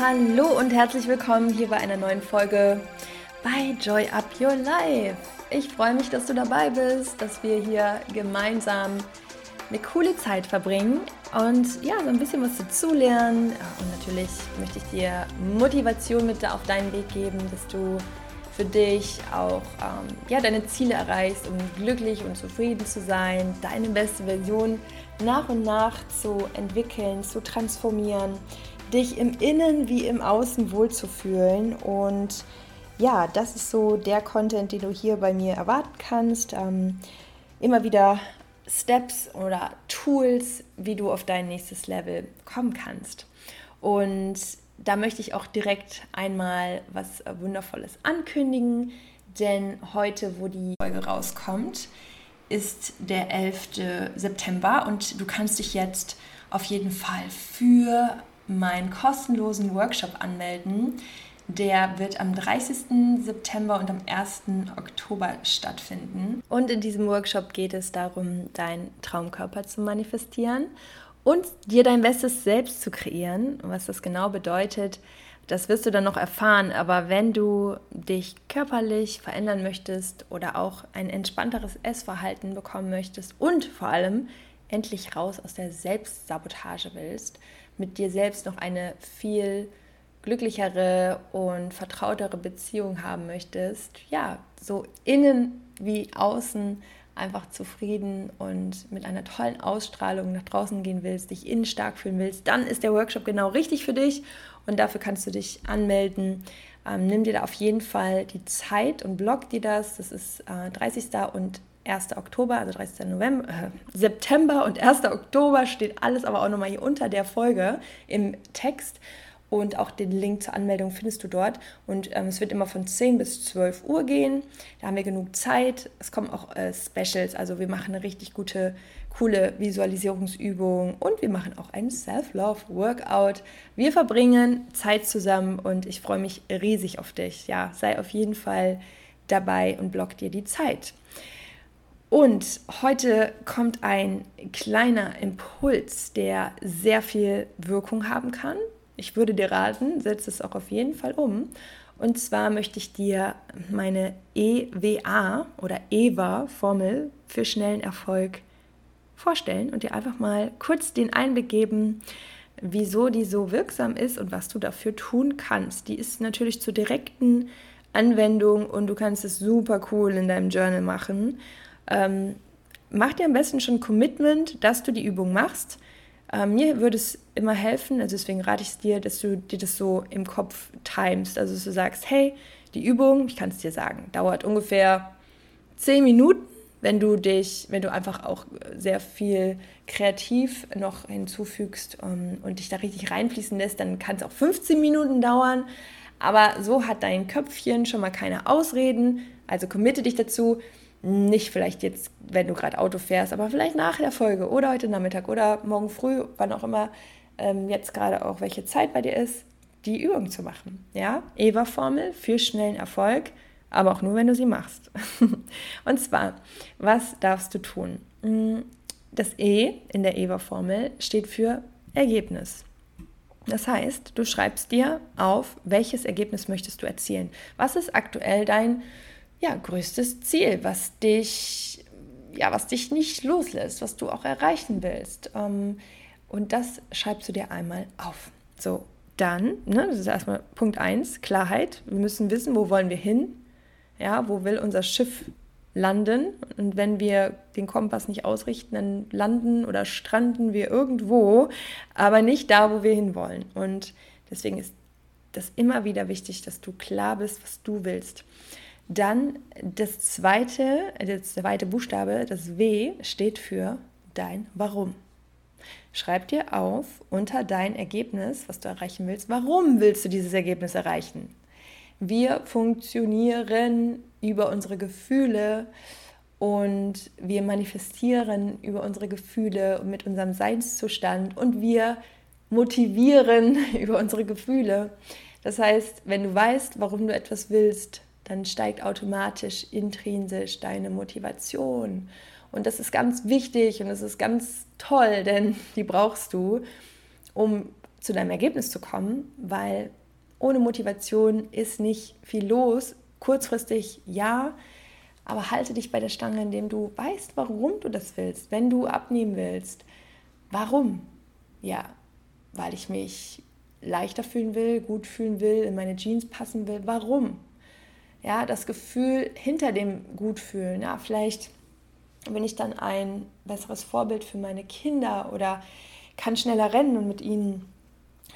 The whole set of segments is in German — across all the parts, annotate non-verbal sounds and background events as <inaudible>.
Hallo und herzlich willkommen hier bei einer neuen Folge bei Joy Up Your Life. Ich freue mich, dass du dabei bist, dass wir hier gemeinsam eine coole Zeit verbringen und ja, so ein bisschen was dazulernen. Und natürlich möchte ich dir Motivation mit auf deinen Weg geben, dass du für dich auch ähm, ja, deine Ziele erreichst, um glücklich und zufrieden zu sein, deine beste Version nach und nach zu entwickeln, zu transformieren, dich im Innen wie im Außen wohlzufühlen. Und ja, das ist so der Content, den du hier bei mir erwarten kannst. Ähm, immer wieder Steps oder Tools, wie du auf dein nächstes Level kommen kannst. Und da möchte ich auch direkt einmal was Wundervolles ankündigen, denn heute, wo die Folge rauskommt, ist der 11. September und du kannst dich jetzt auf jeden Fall für meinen kostenlosen Workshop anmelden. Der wird am 30. September und am 1. Oktober stattfinden. Und in diesem Workshop geht es darum, deinen Traumkörper zu manifestieren und dir dein bestes Selbst zu kreieren. Was das genau bedeutet, das wirst du dann noch erfahren. Aber wenn du dich körperlich verändern möchtest oder auch ein entspannteres Essverhalten bekommen möchtest und vor allem endlich raus aus der Selbstsabotage willst, mit dir selbst noch eine viel glücklichere und vertrautere Beziehung haben möchtest, ja, so innen wie außen einfach zufrieden und mit einer tollen Ausstrahlung nach draußen gehen willst, dich innen stark fühlen willst, dann ist der Workshop genau richtig für dich und dafür kannst du dich anmelden. Ähm, nimm dir da auf jeden Fall die Zeit und block dir das. Das ist äh, 30. und 1. Oktober, also 30. November, äh, September und 1. Oktober steht alles aber auch nochmal hier unter der Folge im Text und auch den Link zur Anmeldung findest du dort. Und ähm, es wird immer von 10 bis 12 Uhr gehen. Da haben wir genug Zeit. Es kommen auch äh, Specials, also wir machen eine richtig gute, coole Visualisierungsübung und wir machen auch ein Self-Love-Workout. Wir verbringen Zeit zusammen und ich freue mich riesig auf dich. Ja, sei auf jeden Fall dabei und block dir die Zeit. Und heute kommt ein kleiner Impuls, der sehr viel Wirkung haben kann ich würde dir raten, setz es auch auf jeden Fall um. Und zwar möchte ich dir meine EWA oder EWA-Formel für schnellen Erfolg vorstellen und dir einfach mal kurz den Einblick geben, wieso die so wirksam ist und was du dafür tun kannst. Die ist natürlich zur direkten Anwendung und du kannst es super cool in deinem Journal machen. Ähm, mach dir am besten schon Commitment, dass du die Übung machst. Äh, mir würde es immer helfen, also deswegen rate ich es dir, dass du dir das so im Kopf timest. Also dass du sagst, hey, die Übung, ich kann es dir sagen, dauert ungefähr zehn Minuten, wenn du dich, wenn du einfach auch sehr viel kreativ noch hinzufügst um, ähm, und dich da richtig reinfließen lässt, dann kann es auch 15 Minuten dauern. Aber so hat dein Köpfchen schon mal keine Ausreden. Also committe dich dazu, nicht vielleicht jetzt, wenn du gerade Auto fährst, aber vielleicht nach der Folge oder heute Nachmittag oder morgen früh, wann auch immer ähm, jetzt gerade auch welche Zeit bei dir ist, die Übung zu machen. Ja, Eva-Formel für schnellen Erfolg, aber auch nur, wenn du sie machst. <laughs> Und zwar, was darfst du tun? Mm, das E in der Eva-Formel steht für Ergebnis. Das heißt, du schreibst dir auf, welches Ergebnis möchtest du erzielen. Was ist aktuell dein ja, größtes Ziel, was dich, ja, was dich nicht loslässt, was du auch erreichen willst. Ähm, und das schreibst du dir einmal auf. So, dann, ne, das ist erstmal Punkt 1, Klarheit. Wir müssen wissen, wo wollen wir hin? Ja, wo will unser Schiff landen? Und wenn wir den Kompass nicht ausrichten, dann landen oder stranden wir irgendwo, aber nicht da, wo wir hinwollen. Und deswegen ist das immer wieder wichtig, dass du klar bist, was du willst. Dann das zweite, der zweite Buchstabe, das W, steht für dein Warum. Schreib dir auf unter dein Ergebnis, was du erreichen willst. Warum willst du dieses Ergebnis erreichen? Wir funktionieren über unsere Gefühle und wir manifestieren über unsere Gefühle mit unserem Seinszustand und wir motivieren <laughs> über unsere Gefühle. Das heißt, wenn du weißt, warum du etwas willst, dann steigt automatisch intrinsisch deine Motivation. Und das ist ganz wichtig und das ist ganz toll, <laughs> denn die brauchst du, um zu deinem Ergebnis zu kommen, weil ohne Motivation ist nicht viel los. Kurzfristig ja, aber halte dich bei der Stange, indem du weißt, warum du das willst. Wenn du abnehmen willst, warum? Ja, weil ich mich leichter fühlen will, gut fühlen will, in meine Jeans passen will. Warum? Ja, das Gefühl hinter dem Gutfühlen. Ja, vielleicht bin ich dann ein besseres Vorbild für meine Kinder oder kann schneller rennen und mit ihnen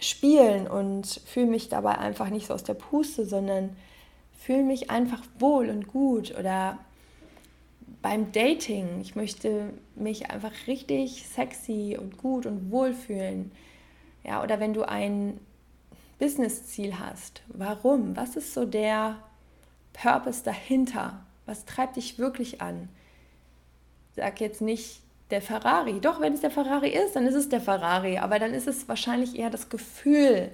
spielen und fühle mich dabei einfach nicht so aus der Puste, sondern fühle mich einfach wohl und gut oder beim Dating, ich möchte mich einfach richtig sexy und gut und wohl fühlen. Ja, oder wenn du ein Business-Ziel hast, warum? Was ist so der Purpose dahinter? Was treibt dich wirklich an? Sag jetzt nicht der Ferrari. Doch, wenn es der Ferrari ist, dann ist es der Ferrari. Aber dann ist es wahrscheinlich eher das Gefühl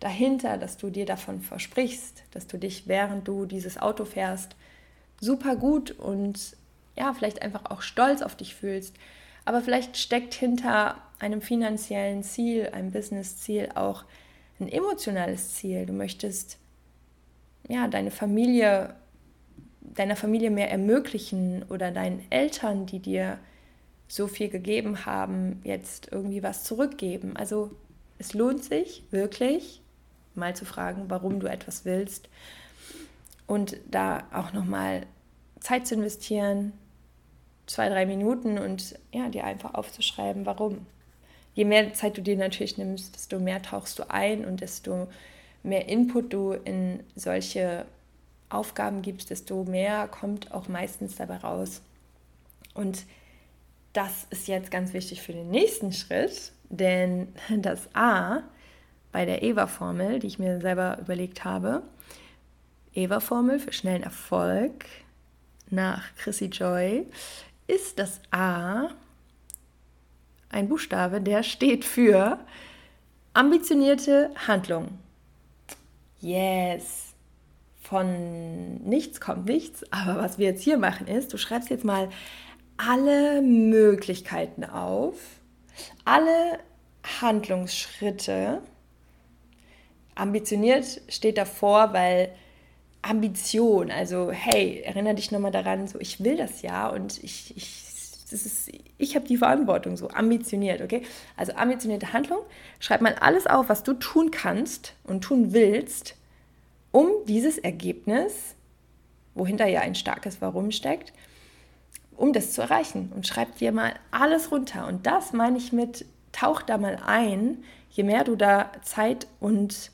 dahinter, dass du dir davon versprichst, dass du dich, während du dieses Auto fährst, super gut und ja, vielleicht einfach auch stolz auf dich fühlst. Aber vielleicht steckt hinter einem finanziellen Ziel, einem Business-Ziel auch ein emotionales Ziel. Du möchtest ja deine Familie, deiner Familie mehr ermöglichen oder deinen Eltern, die dir so viel gegeben haben, jetzt irgendwie was zurückgeben. Also es lohnt sich wirklich, mal zu fragen, warum du etwas willst und da auch nochmal Zeit zu investieren, zwei, drei Minuten und ja, dir einfach aufzuschreiben, warum. Je mehr Zeit du dir natürlich nimmst, desto mehr tauchst du ein und desto mehr Input du in solche Aufgaben gibst, desto mehr kommt auch meistens dabei raus. Und das ist jetzt ganz wichtig für den nächsten Schritt, denn <laughs> das A bei der EVA-Formel, die ich mir selber überlegt habe, EVA-Formel für schnellen Erfolg nach Chrissy Joy, ist das A ein Buchstabe, der steht für ambitionierte Handlung. Yes. Von nichts kommt nichts, aber was wir jetzt hier machen ist, du schreibst jetzt mal alle Möglichkeiten auf, alle Handlungsschritte. Ambitioniert steht davor, weil Ambition, also hey, erinnere dich nochmal daran, so ich will das ja und ich, ich, ich habe die Verantwortung, so ambitioniert, okay? Also ambitionierte Handlung, schreib mal alles auf, was du tun kannst und tun willst, um dieses Ergebnis, wohinter ja ein starkes Warum steckt, um das zu erreichen. Und schreib dir mal alles runter. Und das meine ich mit, tauch da mal ein, je mehr du da Zeit und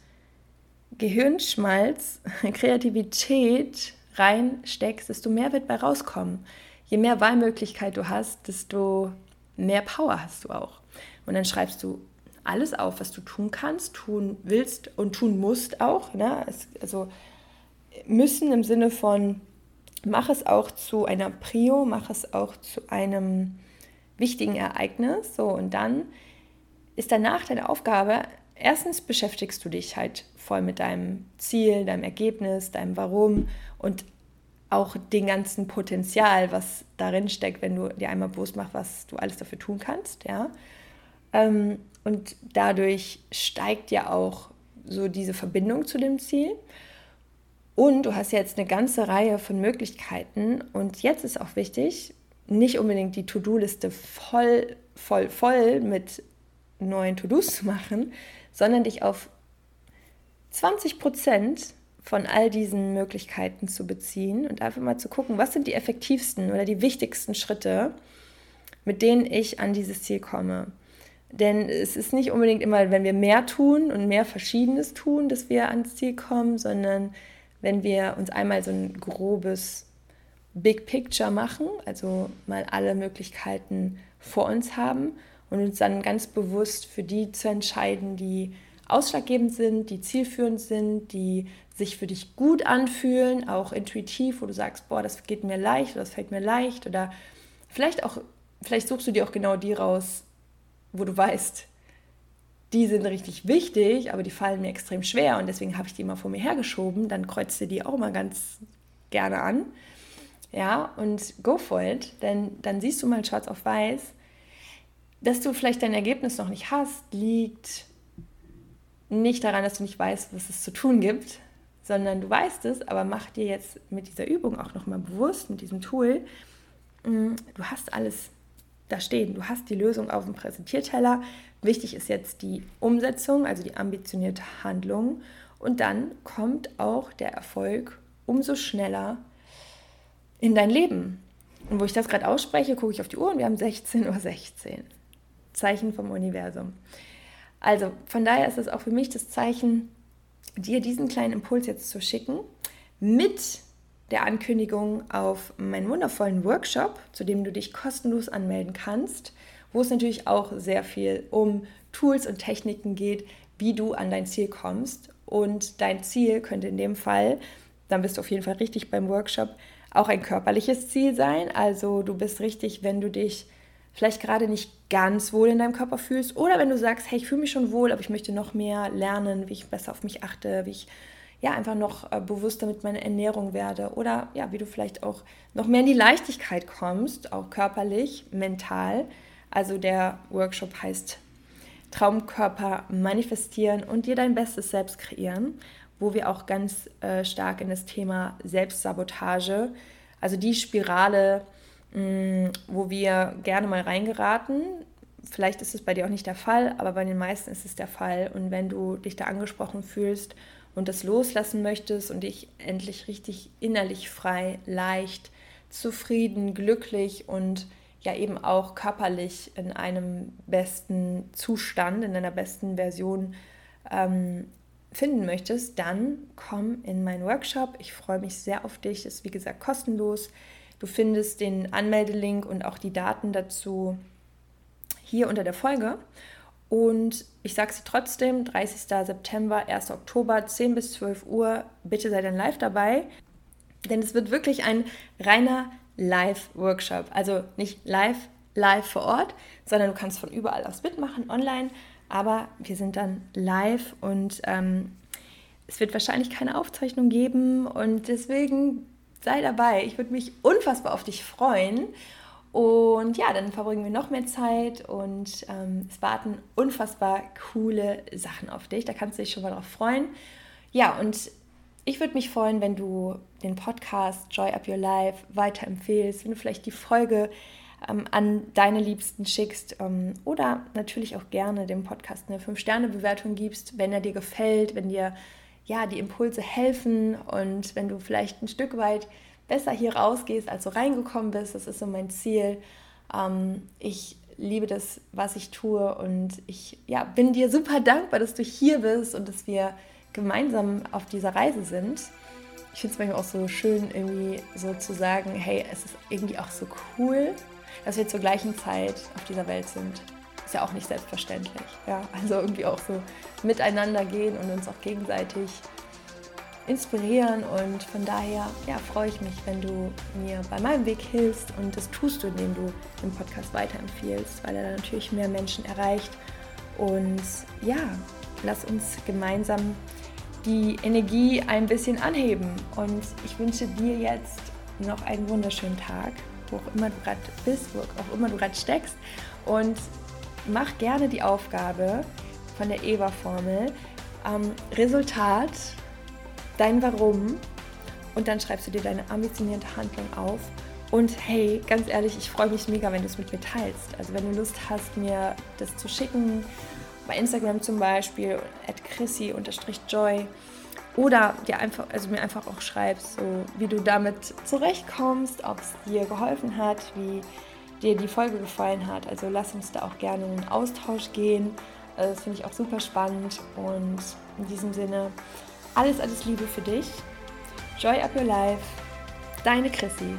Gehirnschmalz, <laughs> Kreativität reinsteckst, desto mehr wird bei rauskommen. Je mehr Wahlmöglichkeit du hast, desto mehr Power hast du auch. Und dann schreibst du alles auf, was du tun kannst, tun willst und tun musst auch. Ne? Also müssen im Sinne von, mach es auch zu einer Prio, mach es auch zu einem wichtigen Ereignis. So, und dann ist danach deine Aufgabe, erstens beschäftigst du dich halt voll mit deinem Ziel, deinem Ergebnis, deinem Warum und auch dem ganzen Potenzial, was darin steckt, wenn du dir einmal bewusst machst, was du alles dafür tun kannst, ja. Ähm, und dadurch steigt ja auch so diese Verbindung zu dem Ziel. Und du hast jetzt eine ganze Reihe von Möglichkeiten. Und jetzt ist auch wichtig, nicht unbedingt die To-Do-Liste voll, voll, voll mit neuen To-Dos zu machen, sondern dich auf 20 Prozent von all diesen Möglichkeiten zu beziehen und einfach mal zu gucken, was sind die effektivsten oder die wichtigsten Schritte, mit denen ich an dieses Ziel komme. Denn es ist nicht unbedingt immer, wenn wir mehr tun und mehr Verschiedenes tun, dass wir ans Ziel kommen, sondern wenn wir uns einmal so ein grobes Big Picture machen, also mal alle Möglichkeiten vor uns haben und uns dann ganz bewusst für die zu entscheiden, die ausschlaggebend sind, die zielführend sind, die sich für dich gut anfühlen, auch intuitiv, wo du sagst, boah, das geht mir leicht oder das fällt mir leicht oder vielleicht auch, vielleicht suchst du dir auch genau die raus, wo du weißt, die sind richtig wichtig, aber die fallen mir extrem schwer und deswegen habe ich die immer vor mir hergeschoben, dann kreuzt du die auch mal ganz gerne an. Ja, und go for it, denn dann siehst du mal schwarz auf weiß, dass du vielleicht dein Ergebnis noch nicht hast, liegt nicht daran, dass du nicht weißt, was es zu tun gibt, sondern du weißt es, aber mach dir jetzt mit dieser Übung auch nochmal bewusst, mit diesem Tool, mm, du hast alles da stehen, du hast die Lösung auf dem Präsentierteller. Wichtig ist jetzt die Umsetzung, also die ambitionierte Handlung. Und dann kommt auch der Erfolg umso schneller in dein Leben. Und wo ich das gerade ausspreche, gucke ich auf die Uhr und wir haben 16.16 Uhr. 16. Zeichen vom Universum. Also von daher ist es auch für mich das Zeichen, dir diesen kleinen Impuls jetzt zu schicken mit der Ankündigung auf meinen wundervollen Workshop, zu dem du dich kostenlos anmelden kannst, wo es natürlich auch sehr viel um Tools und Techniken geht, wie du an dein Ziel kommst. Und dein Ziel könnte in dem Fall, dann bist du auf jeden Fall richtig beim Workshop, auch ein körperliches Ziel sein. Also du bist richtig, wenn du dich vielleicht gerade nicht ganz wohl in deinem Körper fühlst oder wenn du sagst, hey, ich fühle mich schon wohl, aber ich möchte noch mehr lernen, wie ich besser auf mich achte, wie ich ja einfach noch äh, bewusster mit meiner Ernährung werde oder ja, wie du vielleicht auch noch mehr in die Leichtigkeit kommst, auch körperlich, mental. Also der Workshop heißt Traumkörper manifestieren und dir dein bestes Selbst kreieren, wo wir auch ganz äh, stark in das Thema Selbstsabotage, also die Spirale Mm, wo wir gerne mal reingeraten. Vielleicht ist es bei dir auch nicht der Fall, aber bei den meisten ist es der Fall. Und wenn du dich da angesprochen fühlst und das loslassen möchtest und dich endlich richtig innerlich frei, leicht, zufrieden, glücklich und ja eben auch körperlich in einem besten Zustand, in einer besten Version ähm, finden möchtest, dann komm in meinen Workshop. Ich freue mich sehr auf dich. Ist wie gesagt kostenlos. Du findest den Anmeldelink und auch die Daten dazu hier unter der Folge. Und ich sage es trotzdem, 30. September, 1. Oktober, 10 bis 12 Uhr, bitte sei dann live dabei, denn es wird wirklich ein reiner Live-Workshop. Also nicht live, live vor Ort, sondern du kannst von überall aus mitmachen, online, aber wir sind dann live und ähm, es wird wahrscheinlich keine Aufzeichnung geben und deswegen sei dabei. Ich würde mich unfassbar auf dich freuen. Und ja, dann verbringen wir noch mehr Zeit und ähm, es warten unfassbar coole Sachen auf dich. Da kannst du dich schon mal drauf freuen. Ja, und ich würde mich freuen, wenn du den Podcast Joy Up Your Life weiterempfehlst, wenn du vielleicht die Folge ähm, an deine Liebsten schickst ähm, oder natürlich auch gerne dem Podcast eine 5-Sterne-Bewertung gibst, wenn er dir gefällt, wenn dir ja, die Impulse helfen und wenn du vielleicht ein Stück weit besser hier rausgehst, als du reingekommen bist, das ist so mein Ziel. Ähm, ich liebe das, was ich tue und ich ja, bin dir super dankbar, dass du hier bist und dass wir gemeinsam auf dieser Reise sind. Ich finde es manchmal auch so schön, irgendwie so zu sagen, hey, es ist irgendwie auch so cool, dass wir zur gleichen Zeit auf dieser Welt sind ist ja auch nicht selbstverständlich. Ja, also irgendwie auch so miteinander gehen und uns auch gegenseitig inspirieren. Und von daher ja, freue ich mich, wenn du mir bei meinem Weg hilfst. Und das tust du, indem du den Podcast weiterempfiehlst, weil er natürlich mehr Menschen erreicht. Und ja, lass uns gemeinsam die Energie ein bisschen anheben. Und ich wünsche dir jetzt noch einen wunderschönen Tag, wo auch immer du gerade bist, wo auch immer du gerade steckst. Und mach gerne die Aufgabe von der EVA-Formel. Ähm, Resultat, dein Warum und dann schreibst du dir deine ambitionierte Handlung auf. Und hey, ganz ehrlich, ich freue mich mega, wenn du es mit mir teilst. Also wenn du Lust hast, mir das zu schicken, bei Instagram zum Beispiel, at chrissy-joy oder dir einfach, also mir einfach auch schreibst, so wie du damit zurechtkommst, ob es dir geholfen hat, wie dir die Folge gefallen hat. Also lass uns da auch gerne in den Austausch gehen. Also das finde ich auch super spannend. Und in diesem Sinne, alles, alles Liebe für dich. Joy up your life. Deine Chrissy.